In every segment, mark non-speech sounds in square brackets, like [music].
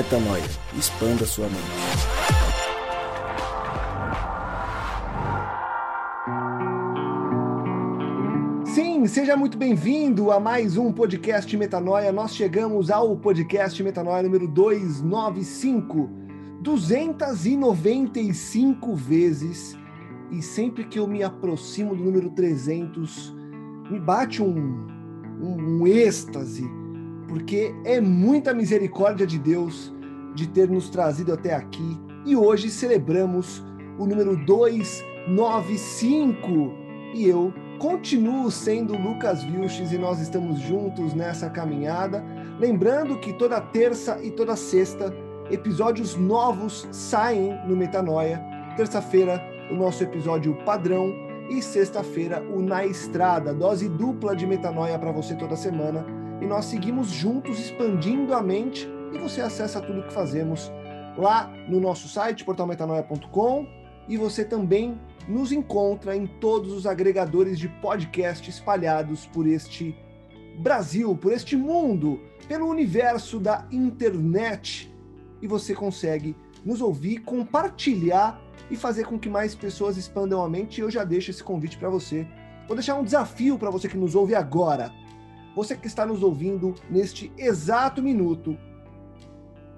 Metanoia. Expanda sua mente. Sim, seja muito bem-vindo a mais um podcast Metanoia. Nós chegamos ao podcast Metanoia número 295. 295 vezes. E sempre que eu me aproximo do número 300, me bate um, um, um êxtase, porque é muita misericórdia de Deus de ter nos trazido até aqui. E hoje celebramos o número 295. E eu continuo sendo Lucas Vilches e nós estamos juntos nessa caminhada. Lembrando que toda terça e toda sexta episódios novos saem no Metanoia. Terça-feira, o nosso episódio padrão e sexta-feira o Na Estrada, dose dupla de metanoia para você toda semana. E nós seguimos juntos expandindo a mente e você acessa tudo que fazemos lá no nosso site portalmetanoia.com e você também nos encontra em todos os agregadores de podcast espalhados por este Brasil, por este mundo, pelo universo da internet. E você consegue nos ouvir, compartilhar e fazer com que mais pessoas expandam a mente. E eu já deixo esse convite para você. Vou deixar um desafio para você que nos ouve agora. Você que está nos ouvindo neste exato minuto,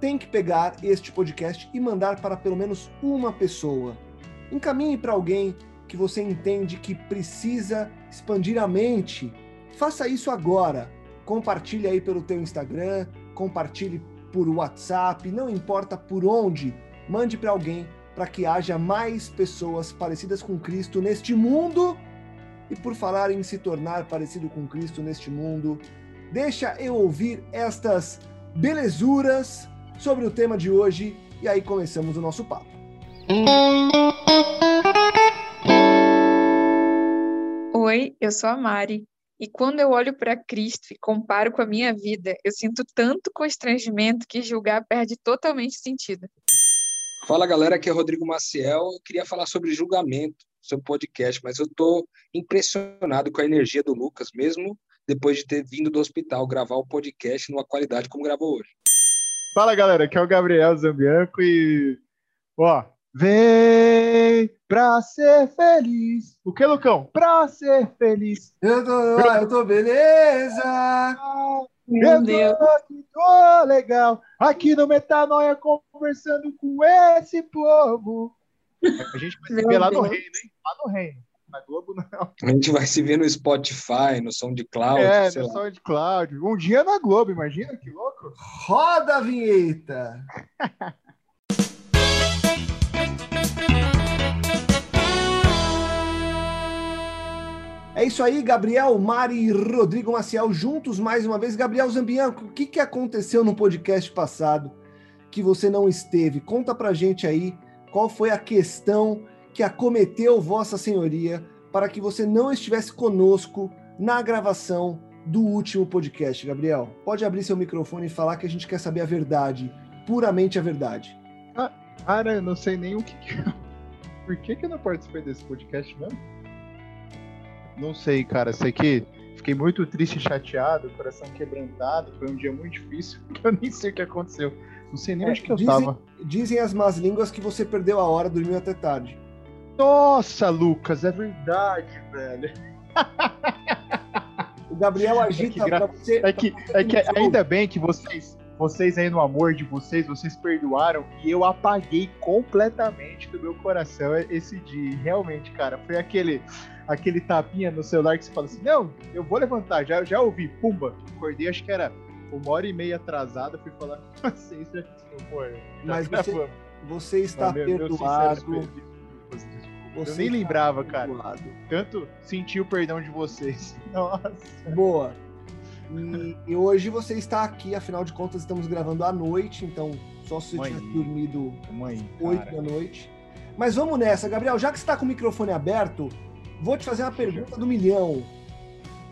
tem que pegar este podcast e mandar para pelo menos uma pessoa. Encaminhe para alguém que você entende que precisa expandir a mente. Faça isso agora. Compartilhe aí pelo teu Instagram, compartilhe por WhatsApp, não importa por onde, mande para alguém para que haja mais pessoas parecidas com Cristo neste mundo. E por falar em se tornar parecido com Cristo neste mundo, deixa eu ouvir estas belezuras sobre o tema de hoje e aí começamos o nosso papo. Oi, eu sou a Mari. E quando eu olho para Cristo e comparo com a minha vida, eu sinto tanto constrangimento que julgar perde totalmente sentido. Fala galera, aqui é Rodrigo Maciel. Eu queria falar sobre julgamento, sobre podcast, mas eu estou impressionado com a energia do Lucas, mesmo depois de ter vindo do hospital gravar o podcast numa qualidade como gravou hoje. Fala galera, aqui é o Gabriel Zambianco e. Ó, vem pra ser feliz. O que, Lucão? Pra ser feliz. Eu tô, eu tô beleza. Meu eu Deus. tô aqui, tô legal. Aqui no Metanoia conversando com esse povo. A gente vai se ver lá no reino, hein? Lá no reino. Na Globo não. A gente vai se ver no Spotify, no SoundCloud, é, sei no lá. SoundCloud. Um dia na Globo, imagina que louco. Roda a vinheta. É isso aí, Gabriel, Mari e Rodrigo Maciel juntos mais uma vez. Gabriel Zambianco, o que, que aconteceu no podcast passado que você não esteve? Conta pra gente aí qual foi a questão que acometeu Vossa Senhoria para que você não estivesse conosco na gravação do último podcast, Gabriel. Pode abrir seu microfone e falar que a gente quer saber a verdade, puramente a verdade. Cara, eu não sei nem o que. [laughs] Por que, que eu não participei desse podcast mesmo? Não sei, cara. Sei que fiquei muito triste chateado, coração quebrantado. Foi um dia muito difícil. [laughs] Eu nem sei o que aconteceu. Não sei nem É, onde que eu dizem- tava. Dizem as más línguas que você perdeu a hora, dormiu até tarde. Nossa, Lucas, é verdade, velho. O Gabriel agita gra- pra você. É que, é que ainda bem que vocês, vocês aí no amor de vocês, vocês perdoaram e eu apaguei completamente do meu coração esse dia. Realmente, cara, foi aquele, aquele tapinha no celular que você fala assim, não, eu vou levantar, já, já ouvi, pumba, acordei, acho que era uma hora e meia atrasada, fui falar com vocês, já amor, já Mas você- gravamos. Você está Mas, meu- meu perdoado. Você eu nem lembrava, cara. perdoado. Tanto senti o perdão de vocês. [laughs] Nossa. Boa. E, e hoje você está aqui, afinal de contas, estamos gravando à noite, então só se você tivesse dormido Mãe, 8 cara. da noite. Mas vamos nessa, Gabriel. Já que você está com o microfone aberto, vou te fazer uma pergunta do milhão.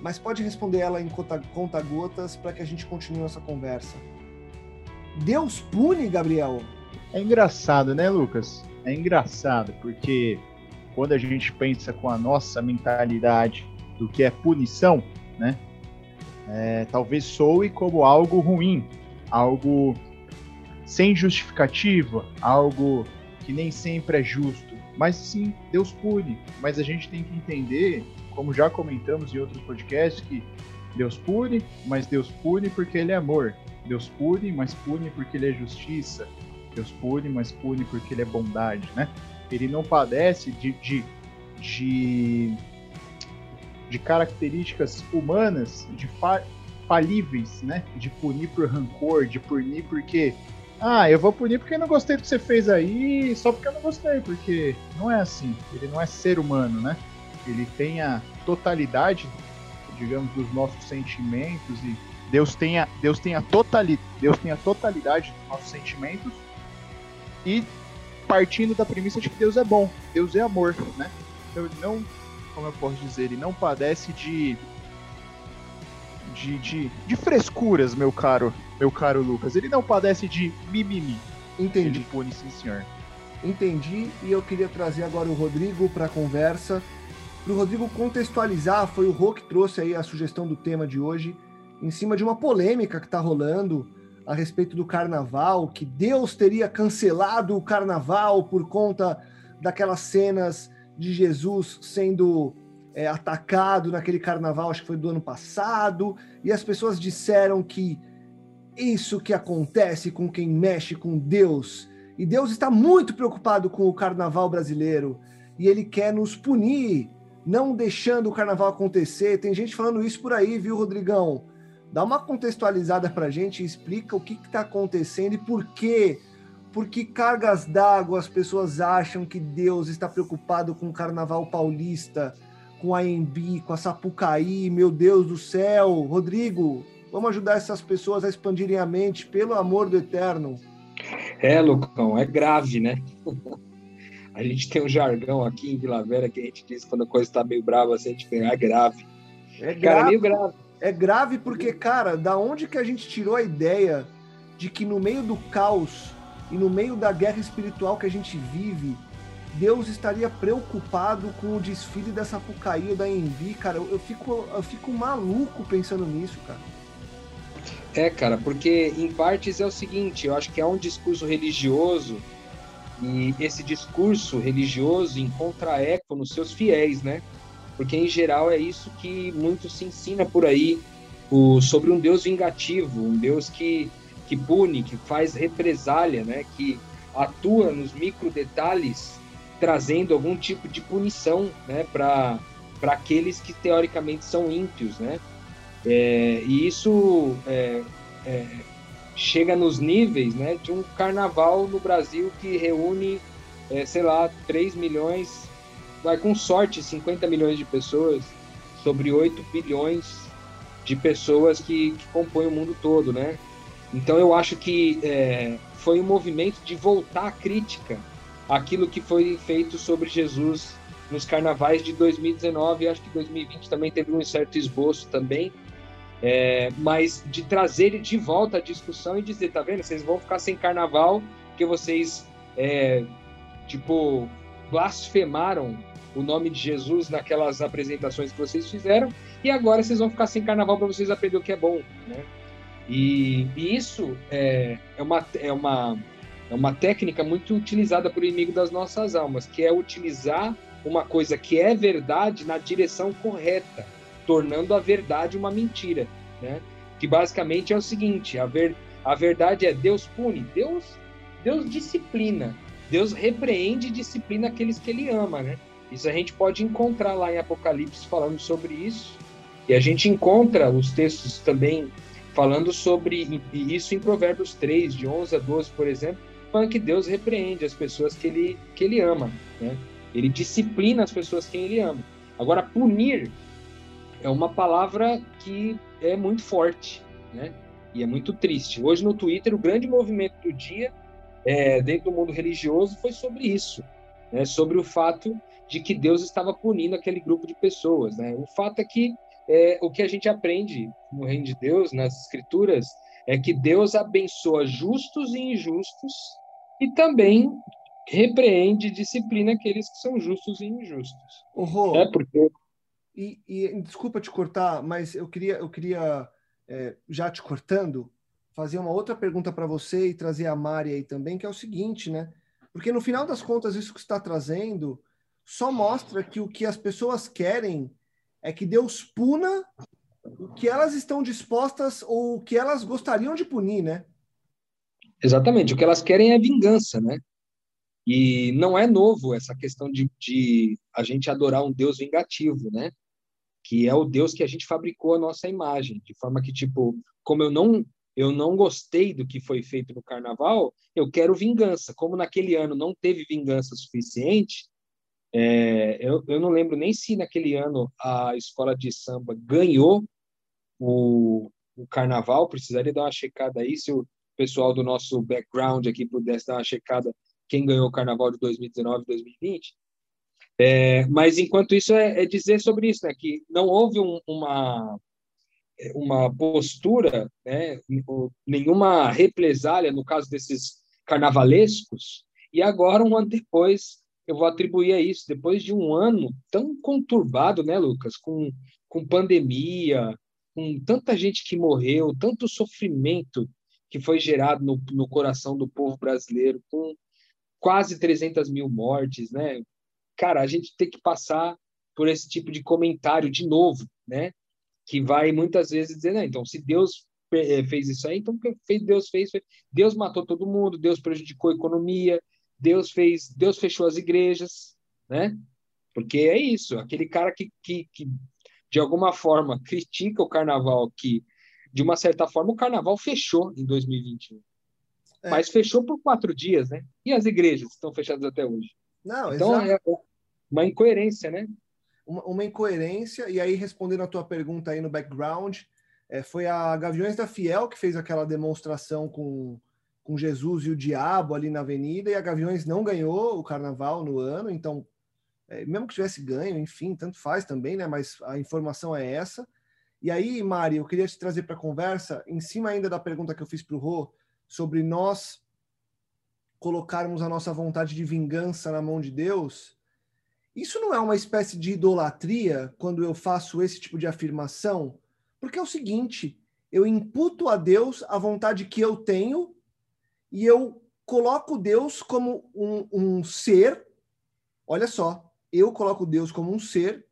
Mas pode responder ela em conta- conta-gotas para que a gente continue nossa conversa. Deus pune, Gabriel? É engraçado, né, Lucas? É engraçado, porque quando a gente pensa com a nossa mentalidade do que é punição, né? é, talvez soe como algo ruim, algo sem justificativa, algo que nem sempre é justo. Mas sim, Deus pune. Mas a gente tem que entender, como já comentamos em outros podcasts, que Deus pune, mas Deus pune porque Ele é amor. Deus pune, mas pune porque Ele é justiça. Deus pune, mas pune porque Ele é bondade, né? Ele não padece de, de, de, de características humanas, de fa falíveis, né? De punir por rancor, de punir porque ah, eu vou punir porque não gostei do que você fez aí, só porque eu não gostei, porque não é assim. Ele não é ser humano, né? Ele tem a totalidade, digamos, dos nossos sentimentos e Deus tem a, Deus tem a, totali, Deus tem a totalidade dos nossos sentimentos e partindo da premissa de que Deus é bom, Deus é amor, né? Então ele não, como eu posso dizer, ele não padece de de, de, de frescuras, meu caro, meu caro Lucas. Ele não padece de mimimi. Entendi. Ele pune, sim, senhor. Entendi, e eu queria trazer agora o Rodrigo para a conversa. Para o Rodrigo contextualizar, foi o Rô que trouxe aí a sugestão do tema de hoje, em cima de uma polêmica que está rolando a respeito do carnaval, que Deus teria cancelado o carnaval por conta daquelas cenas de Jesus sendo é, atacado naquele carnaval, acho que foi do ano passado, e as pessoas disseram que isso que acontece com quem mexe com Deus, e Deus está muito preocupado com o carnaval brasileiro, e ele quer nos punir, não deixando o carnaval acontecer. Tem gente falando isso por aí, viu, Rodrigão? Dá uma contextualizada para a gente e explica o que está acontecendo e por quê. Por que cargas d'água as pessoas acham que Deus está preocupado com o carnaval paulista? com a Embi, com a Sapucaí, meu Deus do céu. Rodrigo, vamos ajudar essas pessoas a expandirem a mente, pelo amor do eterno. É, Lucão, é grave, né? [laughs] a gente tem um jargão aqui em Vila Vera que a gente diz quando a coisa está meio brava, assim, a gente fala, é grave. É grave. Cara, é meio grave. É grave porque, cara, da onde que a gente tirou a ideia de que no meio do caos e no meio da guerra espiritual que a gente vive, Deus estaria preocupado com o desfile da Sapucaí ou da Envy, cara. Eu, eu, fico, eu fico maluco pensando nisso, cara. É, cara, porque em partes é o seguinte, eu acho que há um discurso religioso e esse discurso religioso encontra eco nos seus fiéis, né? Porque em geral é isso que muito se ensina por aí, o, sobre um Deus vingativo, um Deus que, que pune, que faz represália, né? Que atua nos micro detalhes trazendo algum tipo de punição né, para aqueles que teoricamente são ímpios. Né? É, e isso é, é, chega nos níveis né, de um carnaval no Brasil que reúne, é, sei lá, 3 milhões, vai com sorte 50 milhões de pessoas, sobre 8 bilhões de pessoas que, que compõem o mundo todo. Né? Então eu acho que é, foi um movimento de voltar à crítica aquilo que foi feito sobre Jesus nos carnavais de 2019 e acho que 2020 também teve um certo esboço também, é, mas de trazer de volta à discussão e dizer, tá vendo, vocês vão ficar sem carnaval porque vocês, é, tipo, blasfemaram o nome de Jesus naquelas apresentações que vocês fizeram e agora vocês vão ficar sem carnaval para vocês aprender o que é bom, né? E, e isso é, é, uma, é uma é uma técnica muito utilizada por inimigo das nossas almas, que é utilizar uma coisa que é verdade na direção correta, tornando a verdade uma mentira, né? Que basicamente é o seguinte: a, ver, a verdade é Deus pune, Deus, Deus disciplina, Deus repreende e disciplina aqueles que Ele ama, né? Isso a gente pode encontrar lá em Apocalipse falando sobre isso, e a gente encontra os textos também falando sobre isso em Provérbios 3, de 11 a 12, por exemplo, falando que Deus repreende as pessoas que ele, que ele ama, né? Ele disciplina as pessoas que ele ama. Agora, punir é uma palavra que é muito forte, né? E é muito triste. Hoje no Twitter, o grande movimento do dia, é, dentro do mundo religioso, foi sobre isso, né? Sobre o fato de que Deus estava punindo aquele grupo de pessoas, né? O fato é que é, o que a gente aprende no reino de Deus, nas escrituras, é que Deus abençoa justos e injustos e também repreende e disciplina aqueles que são justos e injustos. Rô, é porque e, e, desculpa te cortar, mas eu queria eu queria é, já te cortando fazer uma outra pergunta para você e trazer a Mari aí também, que é o seguinte, né? Porque no final das contas, isso que está trazendo só mostra que o que as pessoas querem é que Deus puna o que elas estão dispostas ou o que elas gostariam de punir, né? Exatamente. O que elas querem é vingança, né? E não é novo essa questão de, de a gente adorar um Deus vingativo, né? Que é o Deus que a gente fabricou a nossa imagem, de forma que, tipo, como eu não eu não gostei do que foi feito no carnaval, eu quero vingança. Como naquele ano não teve vingança suficiente, é, eu, eu não lembro nem se naquele ano a escola de samba ganhou o, o carnaval, precisaria dar uma checada aí, se o pessoal do nosso background aqui pudesse dar uma checada quem ganhou o carnaval de 2019 2020. É, mas enquanto isso é, é, dizer sobre isso, né, que não houve um, uma uma postura, né, nenhuma represália no caso desses carnavalescos, e agora, um ano depois, eu vou atribuir a isso, depois de um ano tão conturbado, né, Lucas, com, com pandemia, com tanta gente que morreu, tanto sofrimento que foi gerado no, no coração do povo brasileiro, com quase 300 mil mortes, né? Cara, a gente tem que passar por esse tipo de comentário de novo, né? que vai muitas vezes dizer, né, então, se Deus eh, fez isso aí, então Deus fez? Deus matou todo mundo, Deus prejudicou a economia, Deus fez, Deus fechou as igrejas, né? Porque é isso, aquele cara que, que, que de alguma forma critica o carnaval, que de uma certa forma o carnaval fechou em 2021. É. Mas fechou por quatro dias, né? E as igrejas estão fechadas até hoje. Não, então exato. é uma incoerência, né? uma, uma incoerência, e aí respondendo a tua pergunta aí no background, é, foi a Gaviões da Fiel que fez aquela demonstração com, com Jesus e o diabo ali na avenida, e a Gaviões não ganhou o carnaval no ano, então, é, mesmo que tivesse ganho, enfim, tanto faz também, né? Mas a informação é essa. E aí, Mari, eu queria te trazer para a conversa, em cima ainda da pergunta que eu fiz para o Rô, sobre nós colocarmos a nossa vontade de vingança na mão de Deus. Isso não é uma espécie de idolatria quando eu faço esse tipo de afirmação? Porque é o seguinte, eu imputo a Deus a vontade que eu tenho e eu coloco Deus como um, um ser. Olha só, eu coloco Deus como um ser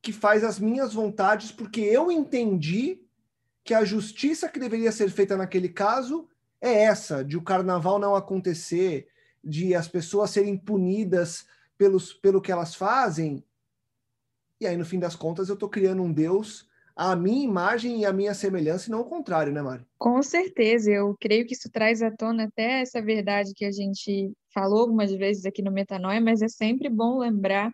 que faz as minhas vontades porque eu entendi que a justiça que deveria ser feita naquele caso é essa, de o carnaval não acontecer, de as pessoas serem punidas pelos, pelo que elas fazem. E aí, no fim das contas, eu estou criando um Deus à minha imagem e à minha semelhança, e não o contrário, né, Mari? Com certeza, eu creio que isso traz à tona até essa verdade que a gente falou algumas vezes aqui no Metanoia, mas é sempre bom lembrar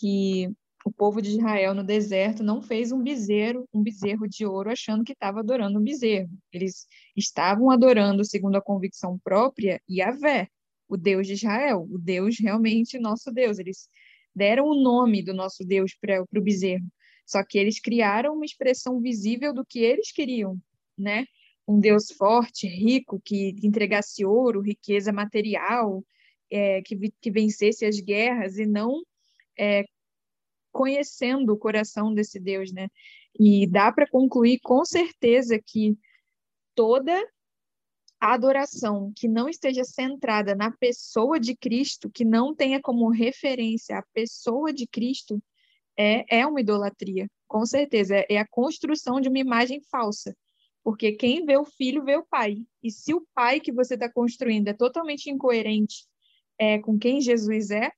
que o povo de Israel no deserto não fez um bezerro, um bezerro de ouro achando que estava adorando um bezerro. Eles estavam adorando, segundo a convicção própria, Yahvé, o Deus de Israel, o Deus realmente nosso Deus. Eles deram o nome do nosso Deus para o bezerro, só que eles criaram uma expressão visível do que eles queriam, né? Um Deus forte, rico, que entregasse ouro, riqueza material, é, que, que vencesse as guerras e não é, conhecendo o coração desse Deus, né? E dá para concluir com certeza que toda adoração que não esteja centrada na pessoa de Cristo, que não tenha como referência a pessoa de Cristo, é, é uma idolatria, com certeza. É, é a construção de uma imagem falsa. Porque quem vê o filho vê o pai. E se o pai que você está construindo é totalmente incoerente é, com quem Jesus é,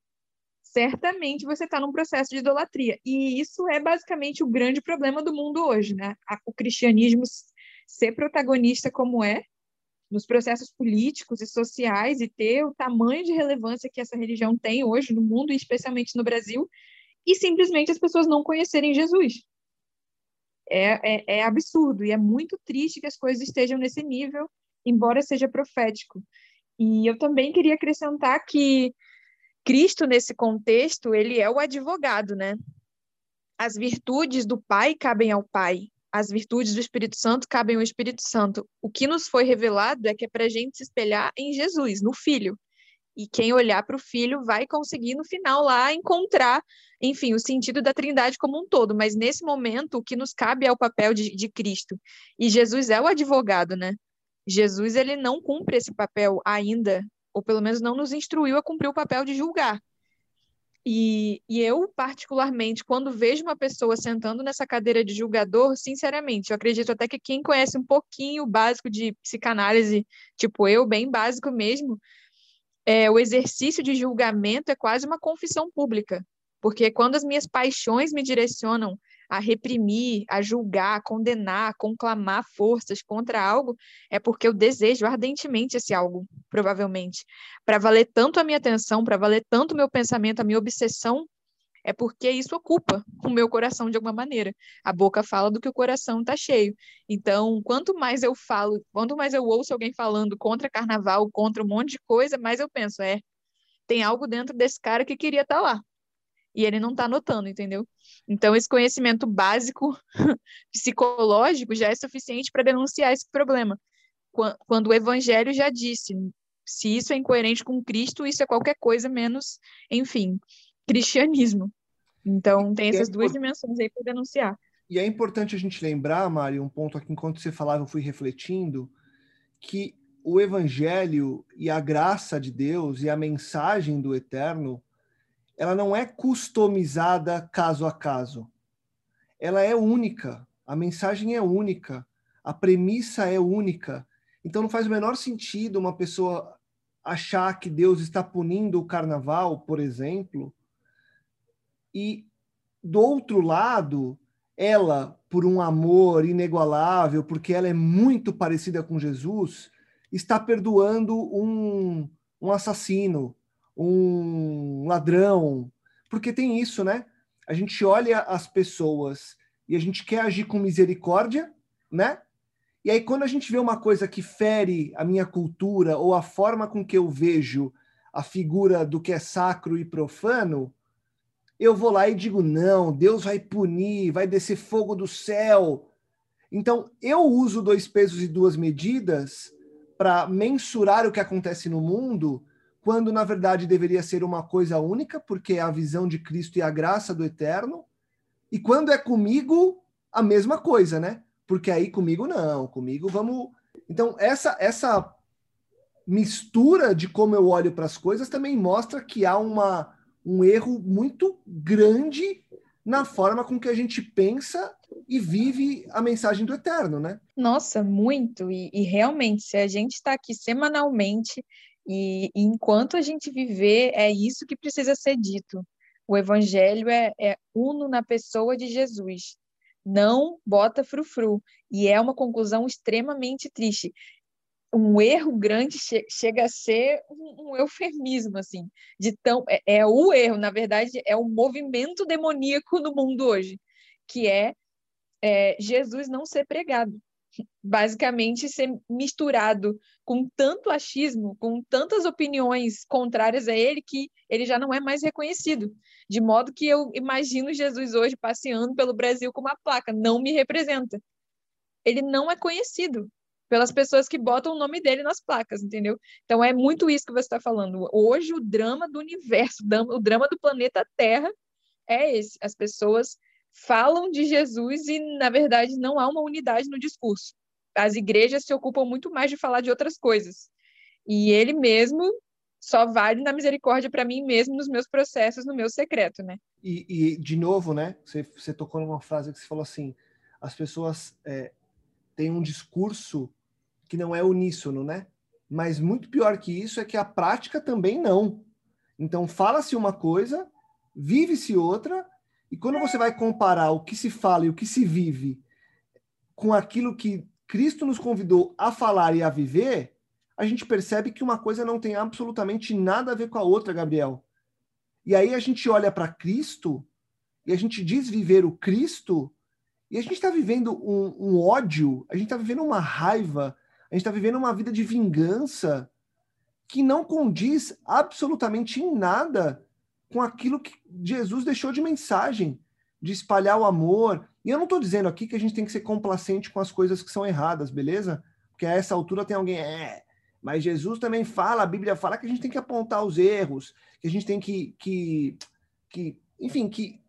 certamente você está num processo de idolatria. E isso é basicamente o grande problema do mundo hoje, né? O cristianismo ser protagonista como é, nos processos políticos e sociais e ter o tamanho de relevância que essa religião tem hoje no mundo e especialmente no Brasil, e simplesmente as pessoas não conhecerem Jesus. É, é, é absurdo e é muito triste que as coisas estejam nesse nível, embora seja profético. E eu também queria acrescentar que Cristo, nesse contexto, ele é o advogado, né? As virtudes do Pai cabem ao Pai, as virtudes do Espírito Santo cabem ao Espírito Santo. O que nos foi revelado é que é para a gente se espelhar em Jesus, no Filho. E quem olhar para o Filho vai conseguir, no final, lá encontrar, enfim, o sentido da Trindade como um todo. Mas nesse momento, o que nos cabe é o papel de, de Cristo. E Jesus é o advogado, né? Jesus ele não cumpre esse papel ainda, ou pelo menos não nos instruiu a cumprir o papel de julgar. E, e, eu, particularmente, quando vejo uma pessoa sentando nessa cadeira de julgador, sinceramente, eu acredito até que quem conhece um pouquinho o básico de psicanálise, tipo eu, bem básico mesmo, é, o exercício de julgamento é quase uma confissão pública. Porque quando as minhas paixões me direcionam a reprimir, a julgar, a condenar, a conclamar forças contra algo, é porque eu desejo ardentemente esse algo, provavelmente. Para valer tanto a minha atenção, para valer tanto o meu pensamento, a minha obsessão, é porque isso ocupa o meu coração de alguma maneira. A boca fala do que o coração está cheio. Então, quanto mais eu falo, quanto mais eu ouço alguém falando contra carnaval, contra um monte de coisa, mais eu penso, é, tem algo dentro desse cara que queria estar tá lá e ele não está notando, entendeu? Então, esse conhecimento básico [laughs] psicológico já é suficiente para denunciar esse problema. Quando o evangelho já disse, se isso é incoerente com Cristo, isso é qualquer coisa menos, enfim, cristianismo. Então, tem essas duas dimensões aí para denunciar. E é importante a gente lembrar, Mário, um ponto aqui, enquanto você falava, eu fui refletindo, que o evangelho e a graça de Deus e a mensagem do eterno ela não é customizada caso a caso. Ela é única, a mensagem é única, a premissa é única. Então não faz o menor sentido uma pessoa achar que Deus está punindo o carnaval, por exemplo, e do outro lado, ela, por um amor inigualável, porque ela é muito parecida com Jesus, está perdoando um, um assassino, um ladrão, porque tem isso, né? A gente olha as pessoas e a gente quer agir com misericórdia, né? E aí quando a gente vê uma coisa que fere a minha cultura ou a forma com que eu vejo a figura do que é sacro e profano, eu vou lá e digo: não, Deus vai punir, vai descer fogo do céu. Então, eu uso dois pesos e duas medidas para mensurar o que acontece no mundo quando na verdade deveria ser uma coisa única, porque é a visão de Cristo e a graça do eterno, e quando é comigo, a mesma coisa, né? Porque aí comigo não, comigo vamos. Então, essa essa mistura de como eu olho para as coisas também mostra que há uma, um erro muito grande na forma com que a gente pensa e vive a mensagem do eterno, né? Nossa, muito. E, e realmente, se a gente está aqui semanalmente e, e, enquanto a gente viver, é isso que precisa ser dito. O evangelho é, é uno na pessoa de Jesus, não bota frufru. E é uma conclusão extremamente triste. Um erro grande che chega a ser um, um, eufemismo, assim, de tão. É, é o erro, na verdade, é o movimento demoníaco no mundo hoje, que é, é Jesus não ser pregado basicamente ser misturado com tanto achismo, com tantas opiniões contrárias a ele, que ele já não é mais reconhecido. De modo que eu imagino Jesus hoje passeando pelo Brasil com uma placa, não me representa. Ele não é conhecido pelas pessoas que botam o nome dele nas placas, entendeu? Então é muito isso que você está falando. Hoje o drama do universo, o drama do planeta Terra é esse. As pessoas falam de Jesus e, na verdade, não há uma unidade no discurso. As igrejas se ocupam muito mais de falar de outras coisas. E ele mesmo só vale na misericórdia para mim mesmo nos meus processos, no meu secreto, né? E, e de novo, né? Você, você, tocou numa frase que você falou assim: as pessoas é, têm um discurso que não é uníssono, né? Mas muito pior que isso é que a prática também não. Então fala-se uma coisa, vive-se outra, e quando você vai comparar o que se fala e o que se vive com aquilo que Cristo nos convidou a falar e a viver, a gente percebe que uma coisa não tem absolutamente nada a ver com a outra, Gabriel. E aí a gente olha para Cristo e a gente diz viver o Cristo e a gente está vivendo um, um, ódio, a gente está vivendo uma raiva, a gente está vivendo uma vida de vingança que não condiz absolutamente em nada com aquilo que Jesus deixou de mensagem, de espalhar o amor. E eu não estou dizendo aqui que a gente tem que ser complacente com as coisas que são erradas, beleza? Porque a essa altura tem alguém, é, mas Jesus também fala, a Bíblia fala que a gente tem que apontar os erros, que a gente tem que, que, que enfim, que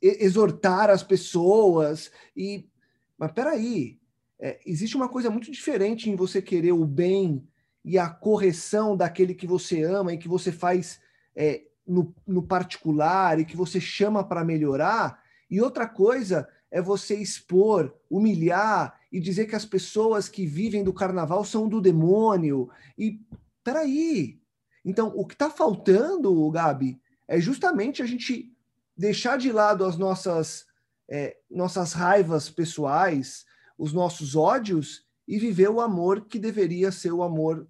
exortar as pessoas. E, mas peraí, é, existe uma coisa muito diferente em você querer o bem e a correção daquele que você ama e que você faz é, no, no particular e que você chama para melhorar, e outra coisa é você expor, humilhar e dizer que as pessoas que vivem do carnaval são do demônio. E peraí. Então, o que está faltando, Gabi, é justamente a gente deixar de lado as nossas, é, nossas raivas pessoais, os nossos ódios e viver o amor que deveria ser o amor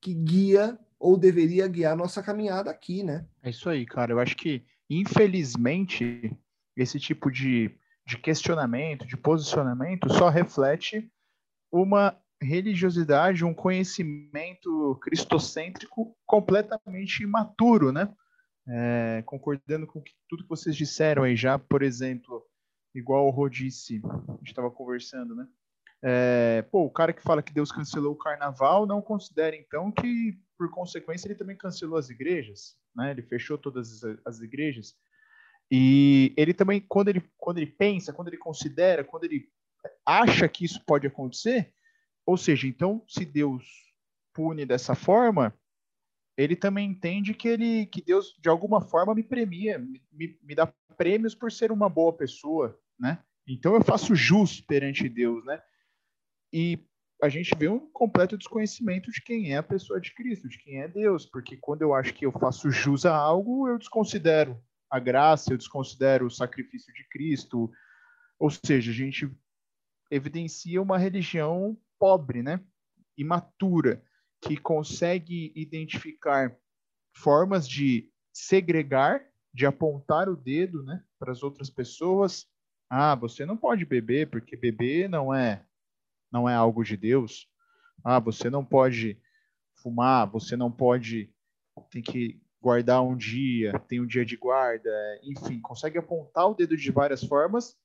que guia ou deveria guiar nossa caminhada aqui, né? É isso aí, cara. Eu acho que, infelizmente, esse tipo de, de questionamento, de posicionamento, só reflete uma religiosidade, um conhecimento cristocêntrico completamente imaturo, né? É, concordando com que, tudo que vocês disseram aí já, por exemplo, igual o Rô disse, a gente estava conversando, né? É, pô, o cara que fala que Deus cancelou o carnaval não considera então que, por consequência, ele também cancelou as igrejas, né? Ele fechou todas as, as igrejas. E ele também, quando ele, quando ele pensa, quando ele considera, quando ele acha que isso pode acontecer, ou seja, então, se Deus pune dessa forma, ele também entende que ele, que Deus de alguma forma me premia, me, me dá prêmios por ser uma boa pessoa, né? Então eu faço jus perante Deus, né? E a gente vê um completo desconhecimento de quem é a pessoa de Cristo, de quem é Deus, porque quando eu acho que eu faço jus a algo, eu desconsidero a graça, eu desconsidero o sacrifício de Cristo. Ou seja, a gente evidencia uma religião pobre, né? Imatura, que consegue identificar formas de segregar, de apontar o dedo, né, para as outras pessoas. Ah, você não pode beber porque beber não é não é algo de Deus. Ah, você não pode fumar, você não pode tem que guardar um dia, tem um dia de guarda, enfim, consegue apontar o dedo de várias formas,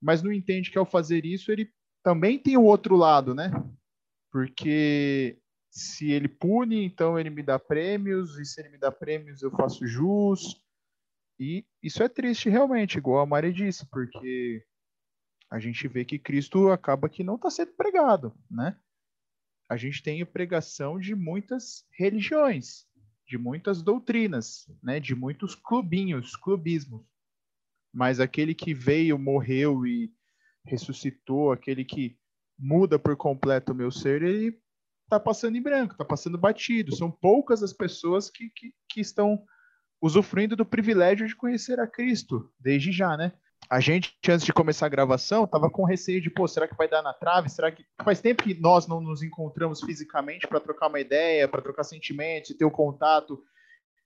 mas não entende que ao fazer isso ele também tem o outro lado, né? Porque se ele pune, então ele me dá prêmios, e se ele me dá prêmios, eu faço jus. E isso é triste realmente, igual a Mari disse, porque a gente vê que Cristo acaba que não está sendo pregado, né? A gente tem pregação de muitas religiões, de muitas doutrinas, né? De muitos clubinhos, clubismos. Mas aquele que veio, morreu e ressuscitou, aquele que muda por completo o meu ser, ele está passando em branco, está passando batido. São poucas as pessoas que, que, que estão usufruindo do privilégio de conhecer a Cristo, desde já, né? A gente, antes de começar a gravação, tava com receio de, pô, será que vai dar na trave? Será que. Faz tempo que nós não nos encontramos fisicamente para trocar uma ideia, para trocar sentimentos, ter o contato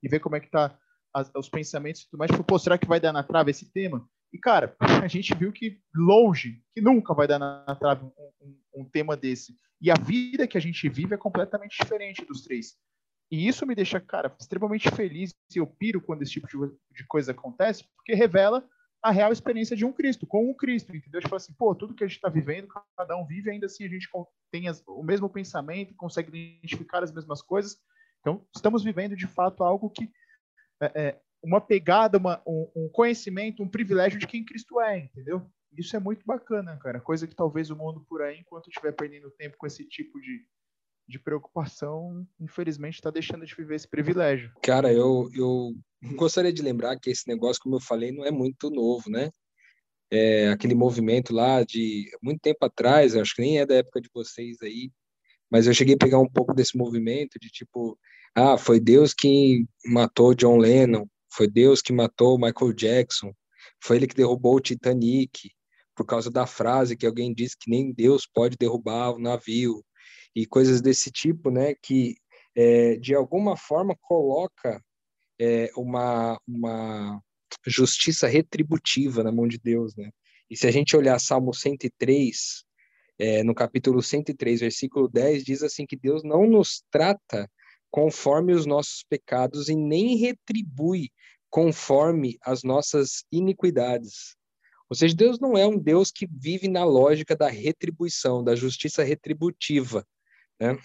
e ver como é que tá as, os pensamentos e tudo mais. Tipo, pô, será que vai dar na trave esse tema? E, cara, [laughs] a gente viu que longe, que nunca vai dar na, na trave um, um, um tema desse. E a vida que a gente vive é completamente diferente dos três. E isso me deixa, cara, extremamente feliz e eu piro quando esse tipo de coisa acontece, porque revela a real experiência de um Cristo, com um Cristo, entendeu? Tipo assim, pô, tudo que a gente está vivendo, cada um vive, ainda assim a gente tem as, o mesmo pensamento, consegue identificar as mesmas coisas. Então, estamos vivendo de fato algo que é, é uma pegada, uma, um, um, conhecimento, um privilégio de quem Cristo é, entendeu? Isso é muito bacana, cara. Coisa que talvez o mundo por aí, enquanto estiver perdendo tempo com esse tipo de, de preocupação, infelizmente está deixando de viver esse privilégio. Cara, eu, eu gostaria de lembrar que esse negócio, como eu falei, não é muito novo, né? É, aquele movimento lá de muito tempo atrás, acho que nem é da época de vocês aí, mas eu cheguei a pegar um pouco desse movimento de tipo, ah, foi Deus que matou John Lennon, foi Deus que matou Michael Jackson, foi ele que derrubou o Titanic, por causa da frase que alguém disse que nem Deus pode derrubar o navio, e coisas desse tipo, né, que é, de alguma forma coloca é, uma, uma justiça retributiva na mão de Deus, né? E se a gente olhar Salmo 103, é, no capítulo 103, versículo 10, diz assim que Deus não nos trata conforme os nossos pecados e nem retribui conforme as nossas iniquidades. Ou seja, Deus não é um Deus que vive na lógica da retribuição, da justiça retributiva. Né?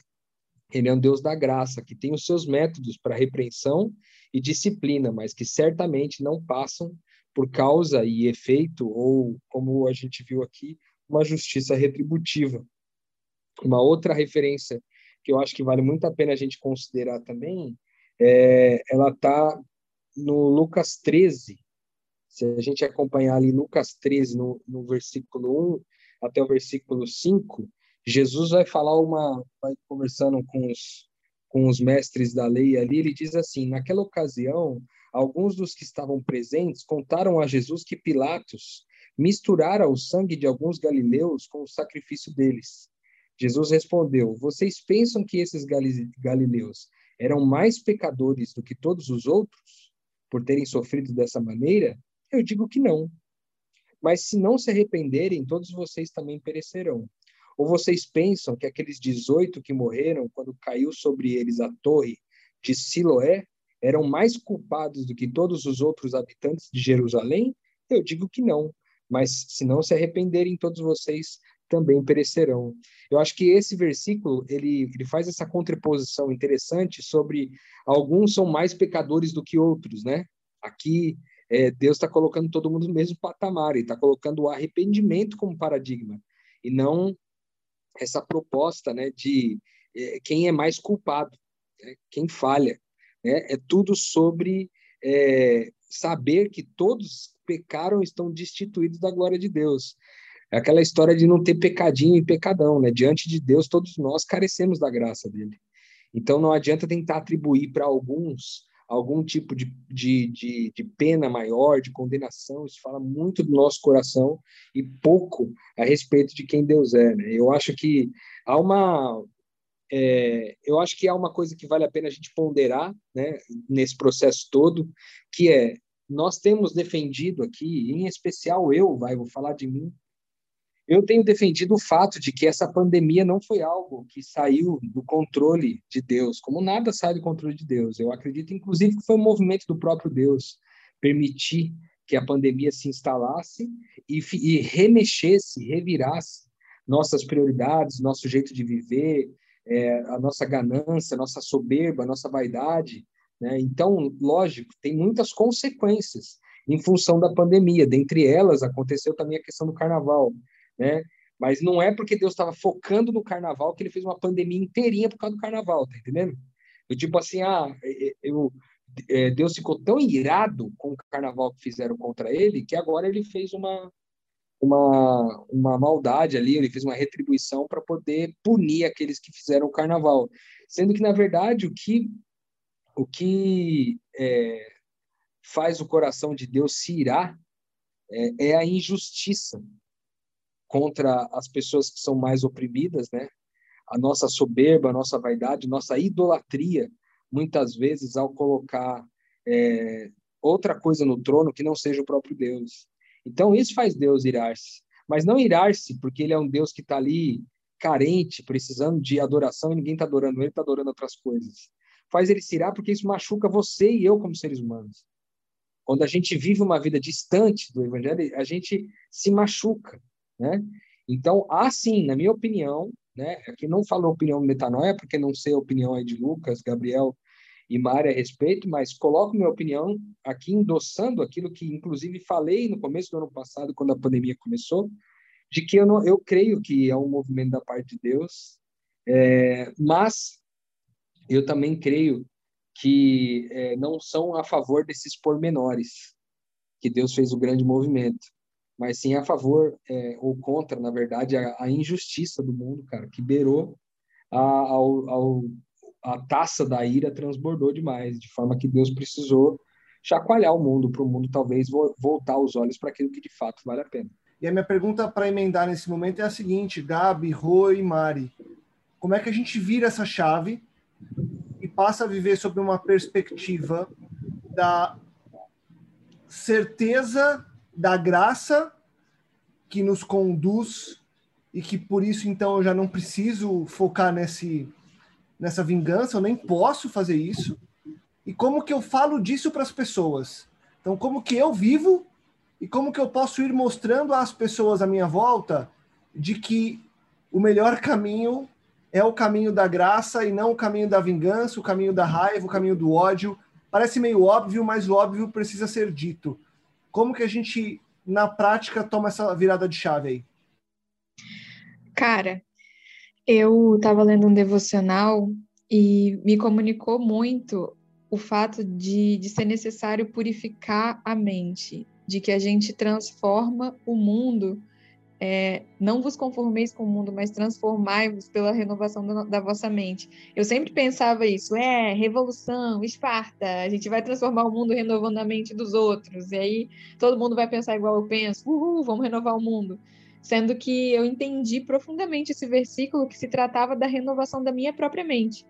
Ele é um Deus da graça, que tem os seus métodos para repreensão e disciplina, mas que certamente não passam por causa e efeito, ou como a gente viu aqui, uma justiça retributiva. Uma outra referência que eu acho que vale muito a pena a gente considerar também, é, ela está no Lucas 13. Se a gente acompanhar ali Lucas 13, no, no versículo 1 até o versículo 5, Jesus vai falar uma, vai conversando com os, com os mestres da lei ali, ele diz assim: naquela ocasião, alguns dos que estavam presentes contaram a Jesus que Pilatos misturara o sangue de alguns galileus com o sacrifício deles. Jesus respondeu: Vocês pensam que esses galileus eram mais pecadores do que todos os outros por terem sofrido dessa maneira? Eu digo que não. Mas se não se arrependerem, todos vocês também perecerão. Ou vocês pensam que aqueles 18 que morreram quando caiu sobre eles a torre de Siloé eram mais culpados do que todos os outros habitantes de Jerusalém? Eu digo que não. Mas se não se arrependerem, todos vocês também perecerão. Eu acho que esse versículo ele, ele faz essa contraposição interessante sobre alguns são mais pecadores do que outros, né? Aqui é, Deus está colocando todo mundo no mesmo patamar, e está colocando o arrependimento como paradigma e não essa proposta, né, de é, quem é mais culpado, né? quem falha, né? É tudo sobre é, saber que todos pecaram e estão destituídos da glória de Deus. É aquela história de não ter pecadinho e pecadão, né? Diante de Deus, todos nós carecemos da graça dele. Então, não adianta tentar atribuir para alguns algum tipo de, de, de, de, pena maior, de condenação. Isso fala muito do nosso coração e pouco a respeito de quem Deus é. Né? Eu acho que há uma. É, eu acho que há uma coisa que vale a pena a gente ponderar né, nesse processo todo, que é nós temos defendido aqui, em especial eu, vai, vou falar de mim, eu tenho defendido o fato de que essa pandemia não foi algo que saiu do controle de Deus, como nada sai do controle de Deus. Eu acredito, inclusive, que foi um movimento do próprio Deus permitir que a pandemia se instalasse e, e remexesse, revirasse nossas prioridades, nosso jeito de viver, é, a nossa ganância, a nossa soberba, a nossa vaidade. Né? Então, lógico, tem muitas consequências em função da pandemia. Dentre elas, aconteceu também a questão do carnaval né? Mas não é porque Deus estava focando no carnaval que ele fez uma pandemia inteirinha por causa do carnaval, tá entendendo? Eu, tipo assim, ah, eu, é, Deus ficou tão irado com o carnaval que fizeram contra ele que agora ele fez uma, uma, uma maldade ali, ele fez uma retribuição para poder punir aqueles que fizeram o carnaval. Sendo que, na verdade, o que, o que é, faz o coração de Deus se irar é, é a injustiça contra as pessoas que são mais oprimidas, né? A nossa soberba, a nossa vaidade, nossa idolatria, muitas vezes ao colocar é, outra coisa no trono que não seja o próprio Deus. Então isso faz Deus irar-se, mas não irar-se porque ele é um Deus que está ali carente, precisando de adoração e ninguém está adorando ele, está adorando outras coisas. Faz ele se irar porque isso machuca você e eu como seres humanos. Quando a gente vive uma vida distante do Evangelho, a gente se machuca. Né? Então, há sim, na minha opinião, né, aqui não falo opinião metanoia, porque não sei a opinião aí de Lucas, Gabriel e Mari a respeito, mas coloco minha opinião aqui endossando aquilo que, inclusive, falei no começo do ano passado, quando a pandemia começou, de que eu, não, eu creio que é um movimento da parte de Deus, é, mas eu também creio que é, não são a favor desses pormenores que Deus fez o grande movimento mas sim a favor é, ou contra, na verdade, a, a, injustiça do mundo, cara, que beirou a, ao, ao, a taça da ira transbordou demais, de forma que Deus precisou chacoalhar o mundo para o mundo talvez voltar os olhos para aquilo que de fato vale a pena. E a minha pergunta para emendar nesse momento é a seguinte, Gabi, Rô e Mari, como é que a gente vira essa chave e passa a viver sob uma perspectiva da certeza da graça que nos conduz e que por isso então eu já não preciso focar nesse nessa vingança, eu nem posso fazer isso. E como que eu falo disso para as pessoas? Então, como que eu vivo e como que eu posso ir mostrando às pessoas à minha volta de que o melhor caminho é o caminho da graça e não o caminho da vingança, o caminho da raiva, o caminho do ódio. Parece meio óbvio, mas o óbvio precisa ser dito. Como que a gente, na prática, toma essa virada de chave aí? Cara, eu estava lendo um devocional e me comunicou muito o fato de, de ser necessário purificar a mente, de que a gente transforma o mundo é, não vos conformeis com o mundo, mas transformai-vos pela renovação da, da, vossa mente. Eu sempre pensava isso, é, revolução, Esparta, a gente vai transformar o mundo renovando a mente dos outros, e aí todo mundo vai pensar igual eu penso, uhul, vamos renovar o mundo. Sendo que eu entendi profundamente esse versículo que se tratava da renovação da minha própria mente,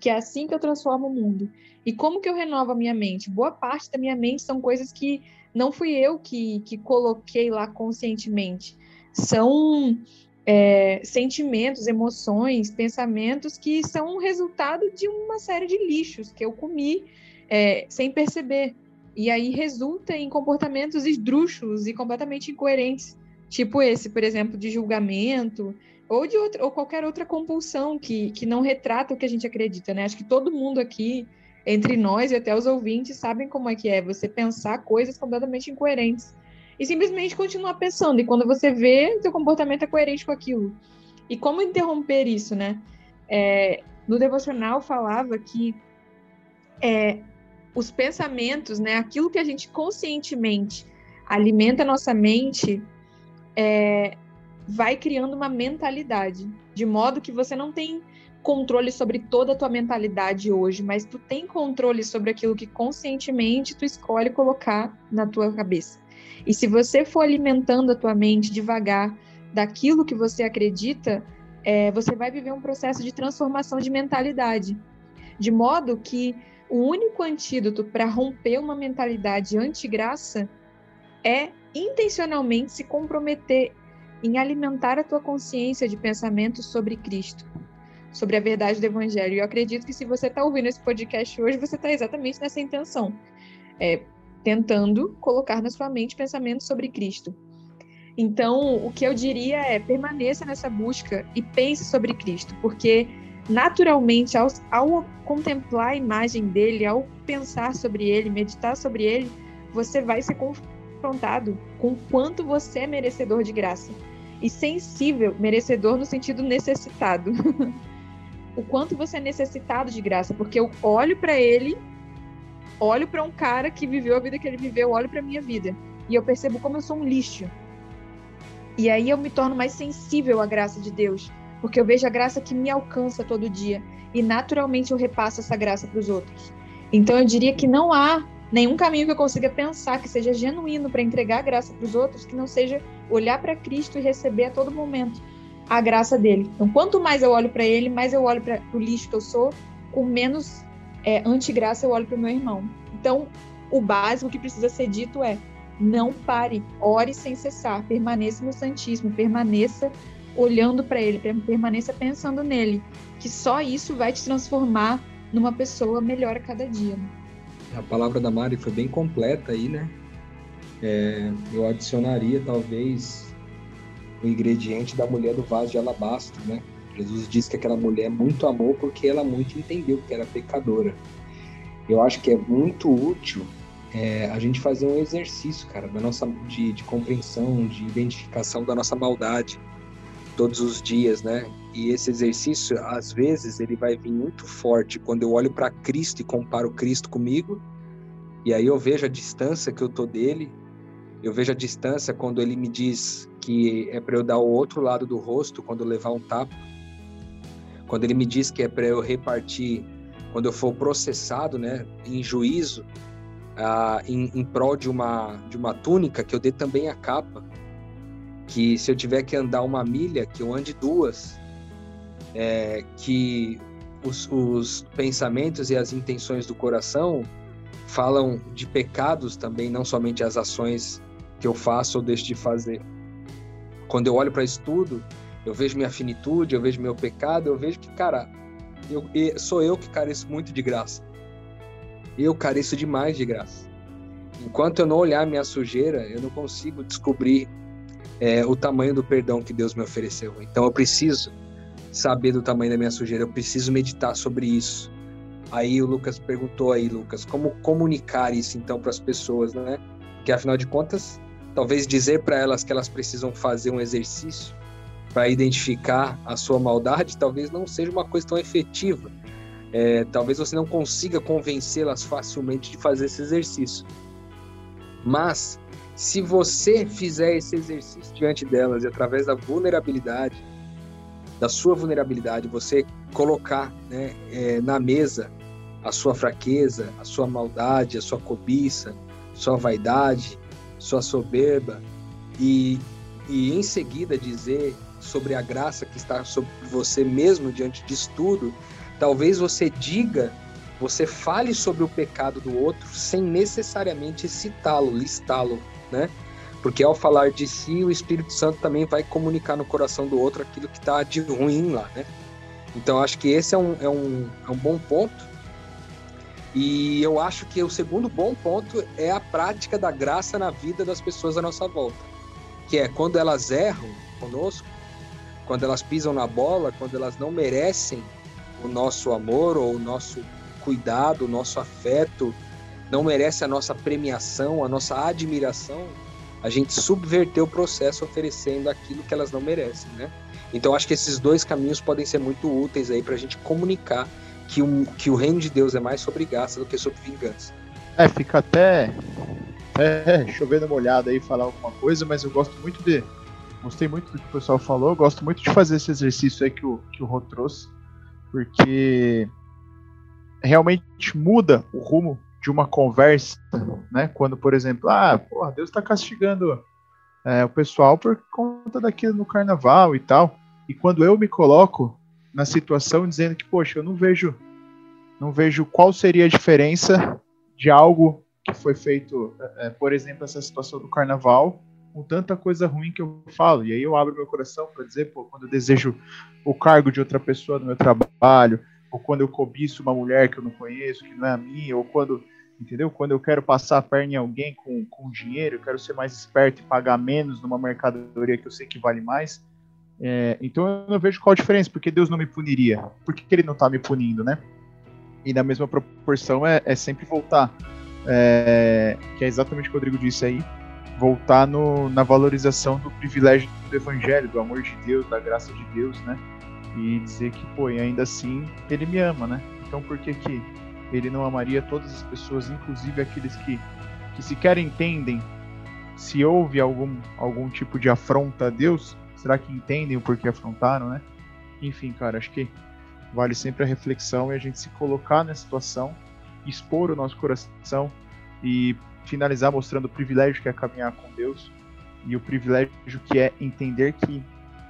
que é assim que eu transformo o mundo. E como que eu renovo a minha mente? Boa parte da minha mente são coisas que não fui eu que, que coloquei lá conscientemente são é, sentimentos, emoções, pensamentos que são resultado de uma série de lixos que eu comi é, sem perceber. E aí resulta em comportamentos esdrúxulos e completamente incoerentes, tipo esse, por exemplo, de julgamento ou de outra, ou qualquer outra compulsão que, que não retrata o que a gente acredita, né? Acho que todo mundo aqui, entre nós e até os ouvintes, sabem como é que é você pensar coisas completamente incoerentes e simplesmente continuar pensando. E quando você vê, seu comportamento é coerente com aquilo. E como interromper isso, né? É, no devocional falava que é, os pensamentos, né, aquilo que a gente conscientemente alimenta a nossa mente, é, vai criando uma mentalidade, de modo que você não tem controle sobre toda a tua mentalidade hoje, mas tu tem controle sobre aquilo que conscientemente tu escolhe colocar na tua cabeça. E se você for alimentando a tua mente devagar daquilo que você acredita, é, você vai viver um processo de transformação de mentalidade. De modo que o único antídoto para romper uma mentalidade anti-graça é intencionalmente se comprometer em alimentar a tua consciência de pensamentos sobre Cristo, sobre a verdade do Evangelho. E eu acredito que se você está ouvindo esse podcast hoje, você está exatamente nessa intenção. É, tentando colocar na sua mente pensamentos sobre Cristo. Então, o que eu diria é permaneça nessa busca e pense sobre Cristo, porque naturalmente, ao, ao contemplar a imagem dele, ao pensar sobre ele, meditar sobre ele, você vai ser confrontado com quanto você é merecedor de graça. E sensível, merecedor no sentido necessitado. [laughs] o quanto você é necessitado de graça, porque eu olho para ele olho para um cara que viveu a vida que ele viveu, olho para minha vida e eu percebo como eu sou um lixo. E aí eu me torno mais sensível à graça de Deus, porque eu vejo a graça que me alcança todo dia e naturalmente eu repasso essa graça para os outros. Então eu diria que não há nenhum caminho que eu consiga pensar que seja genuíno para entregar a graça para os outros que não seja olhar para Cristo e receber a todo momento a graça dele. Então, quanto mais eu olho para ele, mais eu olho para o lixo que eu sou, com menos é, antigraça, eu olho para o meu irmão. Então, o básico que precisa ser dito é: não pare, ore sem cessar, permaneça no Santíssimo, permaneça olhando para ele, permaneça pensando nele, que só isso vai te transformar numa pessoa melhor a cada dia. A palavra da Mari foi bem completa aí, né? É, eu adicionaria talvez o ingrediente da mulher do vaso de alabastro, né? Jesus diz que aquela mulher muito amou porque ela muito entendeu que era pecadora. Eu acho que é muito útil é, a gente fazer um exercício, cara, da nossa de, de compreensão, de identificação da nossa maldade todos os dias, né? E esse exercício, às vezes, ele vai vir muito forte quando eu olho para Cristo e comparo Cristo comigo, e aí eu vejo a distância que eu tô dele, eu vejo a distância quando ele me diz que é para eu dar o outro lado do rosto quando eu levar um tapa. Quando ele me diz que é para eu repartir, quando eu for processado, né, em juízo, ah, em, em prol de uma, de uma túnica, que eu dê também a capa. Que se eu tiver que andar uma milha, que eu ande duas. É, que os, os pensamentos e as intenções do coração falam de pecados também, não somente as ações que eu faço ou deixo de fazer. Quando eu olho para isso tudo, eu vejo minha finitude, eu vejo meu pecado, eu vejo que, cara, eu, sou eu que careço muito de graça. Eu careço demais de graça. Enquanto eu não olhar minha sujeira, eu não consigo descobrir é, o tamanho do perdão que Deus me ofereceu. Então eu preciso saber do tamanho da minha sujeira, eu preciso meditar sobre isso. Aí o Lucas perguntou aí, Lucas, como comunicar isso então para as pessoas, né? Porque afinal de contas, talvez dizer para elas que elas precisam fazer um exercício para identificar a sua maldade, talvez não seja uma coisa tão efetiva. É, talvez você não consiga convencê-las facilmente de fazer esse exercício. Mas, se você fizer esse exercício diante delas e através da vulnerabilidade, da sua vulnerabilidade, você colocar né, é, na mesa a sua fraqueza, a sua maldade, a sua cobiça, sua vaidade, sua soberba, e, e em seguida dizer sobre a graça que está sobre você mesmo diante disso tudo, talvez você diga, você fale sobre o pecado do outro sem necessariamente citá-lo, listá-lo, né? Porque ao falar de si, o Espírito Santo também vai comunicar no coração do outro aquilo que está de ruim lá, né? Então acho que esse é um, é um, é um bom ponto. E eu acho que o segundo bom ponto é a prática da graça na vida das pessoas à nossa volta. Que é quando elas erram conosco, quando elas pisam na bola, quando elas não merecem o nosso amor ou o nosso cuidado, o nosso afeto, não merece a nossa premiação, a nossa admiração, a gente subverteu o processo oferecendo aquilo que elas não merecem, né? Então acho que esses dois caminhos podem ser muito úteis aí para a gente comunicar que, um, que o reino de Deus é mais sobre graça do que sobre vingança. É, fica até, até chovendo molhado aí falar alguma coisa, mas eu gosto muito de Gostei muito do que o pessoal falou. Gosto muito de fazer esse exercício aí que o, que o Rô trouxe, porque realmente muda o rumo de uma conversa, né? Quando, por exemplo, ah, porra, Deus está castigando é, o pessoal por conta daquilo no carnaval e tal. E quando eu me coloco na situação dizendo que, poxa, eu não vejo, não vejo qual seria a diferença de algo que foi feito, é, é por exemplo, essa situação do carnaval, com tanta coisa ruim que eu falo. E aí eu abro meu coração para dizer, pô, quando eu desejo o cargo de outra pessoa no meu trabalho, ou quando eu cobiço uma mulher que eu não conheço, que não é a minha, ou quando, entendeu? Quando eu quero passar a perna em alguém com, com dinheiro, eu quero ser mais esperto e pagar menos numa mercadoria que eu sei que vale mais. É, então eu não vejo qual a diferença, porque Deus não me puniria. Por que, ele não está me punindo, né? E na mesma proporção é, é sempre voltar. É, que é exatamente o que o Rodrigo disse aí, voltar no, na valorização do privilégio do evangelho, do amor de Deus, da graça de Deus, né? E dizer que, pô, e ainda assim ele me ama, né? Então por que que ele não amaria todas as pessoas, inclusive aqueles que, que sequer entendem se houve algum, algum tipo de afronta a Deus? Será que entendem o porquê afrontaram, né? Enfim, cara, acho que vale sempre a reflexão e a gente se colocar na situação, expor o nosso coração e finalizar mostrando o privilégio que é caminhar com Deus e o privilégio que é entender que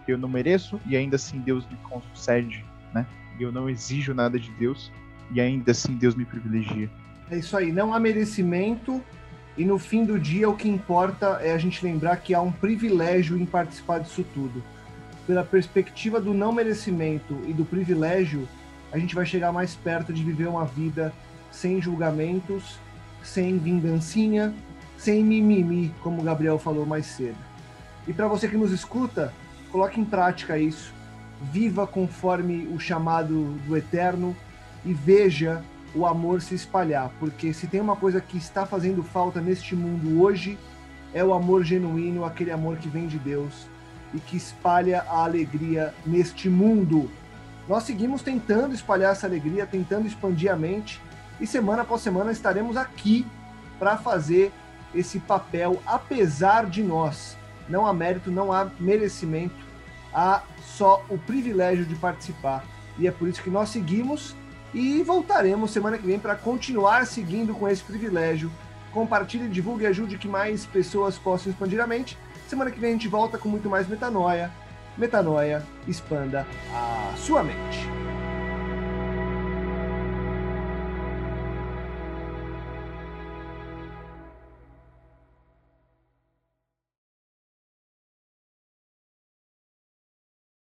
eu não mereço e ainda assim Deus me concede, né? Eu não exijo nada de Deus e ainda assim Deus me privilegia. É isso aí, não há merecimento e no fim do dia o que importa é a gente lembrar que há um privilégio em participar disso tudo. Pela perspectiva do não merecimento e do privilégio, a gente vai chegar mais perto de viver uma vida sem julgamentos sem vingancinha, sem mimimi, como o Gabriel falou mais cedo. E para você que nos escuta, coloque em prática isso. Viva conforme o chamado do Eterno e veja o amor se espalhar, porque se tem uma coisa que está fazendo falta neste mundo hoje, é o amor genuíno, aquele amor que vem de Deus e que espalha a alegria neste mundo. Nós seguimos tentando espalhar essa alegria, tentando expandir a mente e semana após semana estaremos aqui para fazer esse papel, apesar de nós. Não há mérito, não há merecimento, há só o privilégio de participar. E é por isso que nós seguimos e voltaremos semana que vem para continuar seguindo com esse privilégio. Compartilhe, divulgue e ajude que mais pessoas possam expandir a mente. Semana que vem a gente volta com muito mais metanoia. Metanoia, expanda a sua mente.